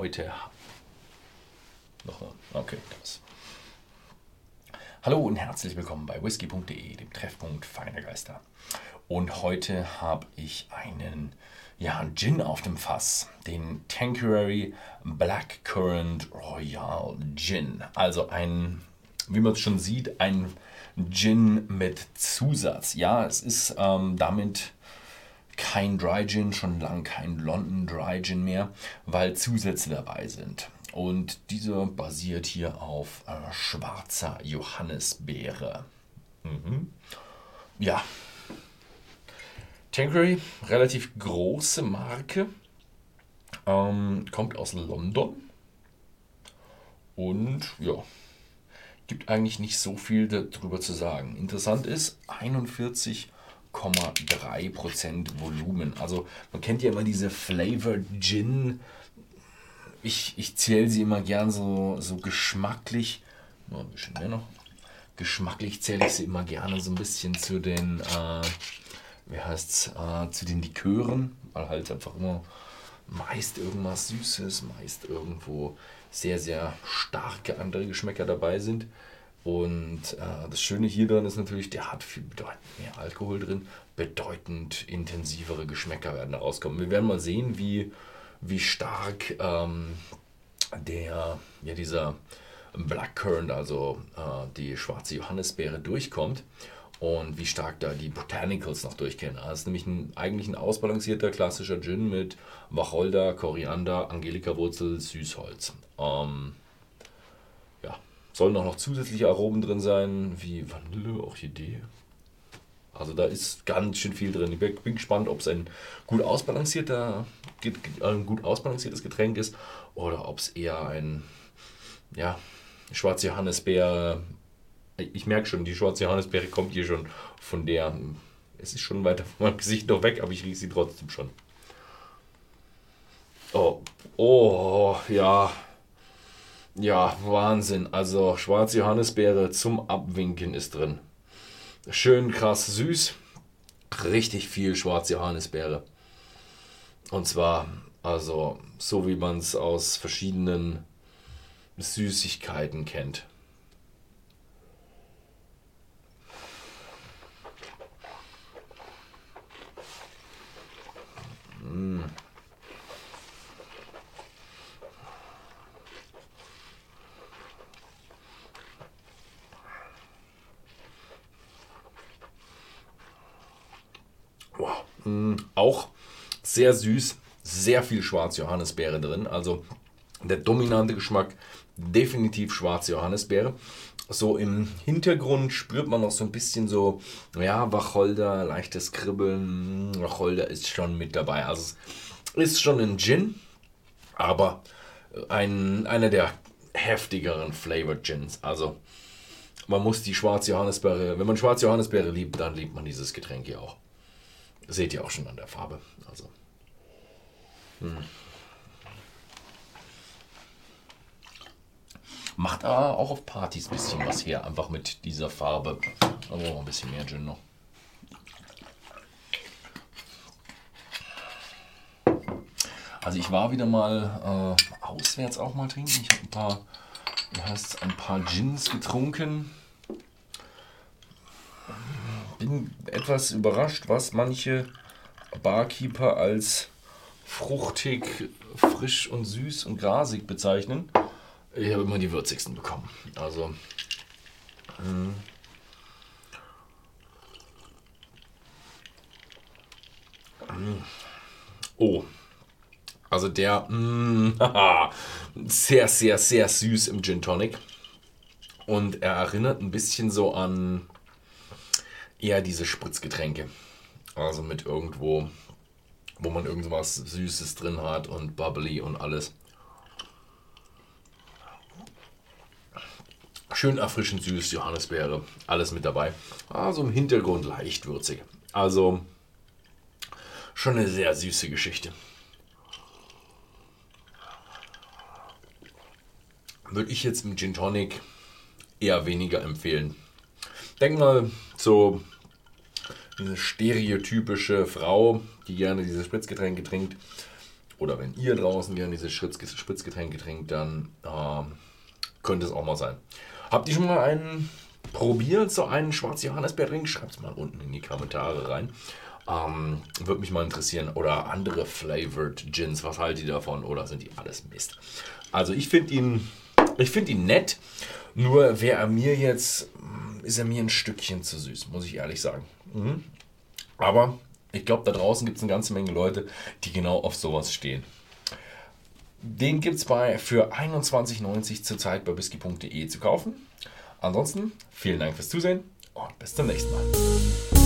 heute. Nochmal. Okay, krass. Hallo und herzlich willkommen bei whisky.de, dem Treffpunkt feiner Geister. Und heute habe ich einen ja, Gin auf dem Fass, den Tanqueray Black Currant Royal Gin. Also ein, wie man es schon sieht, ein Gin mit Zusatz. Ja, es ist ähm, damit kein Dry Gin, schon lange kein London Dry Gin mehr, weil Zusätze dabei sind. Und dieser basiert hier auf äh, schwarzer Johannisbeere. Mhm. Ja. Tanqueray, relativ große Marke. Ähm, kommt aus London. Und ja, gibt eigentlich nicht so viel darüber zu sagen. Interessant ist, 41 8,3% Volumen. Also man kennt ja immer diese Flavored Gin. Ich, ich zähle sie immer gern so, so geschmacklich. Noch ein bisschen mehr noch. Geschmacklich zähle ich sie immer gerne so ein bisschen zu den, äh, wie heißt's, äh, zu den Likören, weil halt einfach immer meist irgendwas Süßes, meist irgendwo sehr, sehr starke andere Geschmäcker dabei sind. Und äh, das Schöne hier dran ist natürlich, der hat viel bedeutend mehr Alkohol drin, bedeutend intensivere Geschmäcker werden da rauskommen. Wir werden mal sehen, wie, wie stark ähm, der, ja, dieser Blackcurrant, also äh, die schwarze Johannisbeere, durchkommt und wie stark da die Botanicals noch durchkennen. Das ist nämlich ein, eigentlich ein ausbalancierter klassischer Gin mit Wacholder, Koriander, Angelika-Wurzel, Süßholz. Ähm, Sollen auch noch zusätzliche Aromen drin sein, wie Vanille, Orchidee. Also da ist ganz schön viel drin. Ich bin gespannt, ob es ein gut ausbalancierter, ein gut ausbalanciertes Getränk ist oder ob es eher ein ja, schwarze Johannisbeer. Ich merke schon, die schwarze Johannisbeere kommt hier schon von der. Es ist schon weiter von meinem Gesicht noch weg, aber ich rieche sie trotzdem schon. Oh, oh, ja. Ja, Wahnsinn. Also schwarze Johannisbeere zum Abwinken ist drin. Schön krass süß. Richtig viel schwarze Johannisbeere. Und zwar, also so wie man es aus verschiedenen Süßigkeiten kennt. Mh, auch sehr süß, sehr viel schwarze Johannisbeere drin. Also der dominante Geschmack definitiv schwarze Johannisbeere. So im Hintergrund spürt man noch so ein bisschen so, ja, Wacholder, leichtes Kribbeln. Wacholder ist schon mit dabei. Also es ist schon ein Gin, aber ein, einer der heftigeren Flavored Gins. Also man muss die schwarze Johannisbeere, wenn man schwarze Johannisbeere liebt, dann liebt man dieses Getränk hier auch. Seht ihr auch schon an der Farbe. Also. Hm. Macht aber auch auf Partys ein bisschen was her, einfach mit dieser Farbe. Da brauchen wir ein bisschen mehr Gin noch. Also ich war wieder mal äh, auswärts auch mal trinken. Ich habe ein paar, wie heißt ein paar Gins getrunken bin etwas überrascht, was manche Barkeeper als fruchtig, frisch und süß und grasig bezeichnen. Ich habe immer die würzigsten bekommen. Also. Hm. Oh. Also der mh, hm, sehr, sehr, sehr süß im Gin Tonic. Und er erinnert ein bisschen so an eher diese Spritzgetränke. Also mit irgendwo, wo man irgendwas Süßes drin hat und bubbly und alles. Schön erfrischend süß, Johannisbeere, alles mit dabei. Also im Hintergrund leicht würzig. Also schon eine sehr süße Geschichte. Würde ich jetzt im Gin Tonic eher weniger empfehlen. Denk mal so diese stereotypische Frau, die gerne diese Spritzgetränke trinkt oder wenn ihr draußen gerne diese Spritzgetränke trinkt, dann äh, könnte es auch mal sein. Habt ihr schon mal einen probiert, so einen schwarz Johannisbeerring? Schreibt es mal unten in die Kommentare rein. Ähm, Würde mich mal interessieren. Oder andere Flavored Gins, was haltet ihr davon? Oder sind die alles Mist? Also ich finde ihn, ich finde ihn nett. Nur wäre er mir jetzt, ist er mir ein Stückchen zu süß, muss ich ehrlich sagen. Mhm. Aber ich glaube, da draußen gibt es eine ganze Menge Leute, die genau auf sowas stehen. Den gibt es für 21,90 zurzeit bei whisky.de zu kaufen. Ansonsten vielen Dank fürs Zusehen und bis zum nächsten Mal.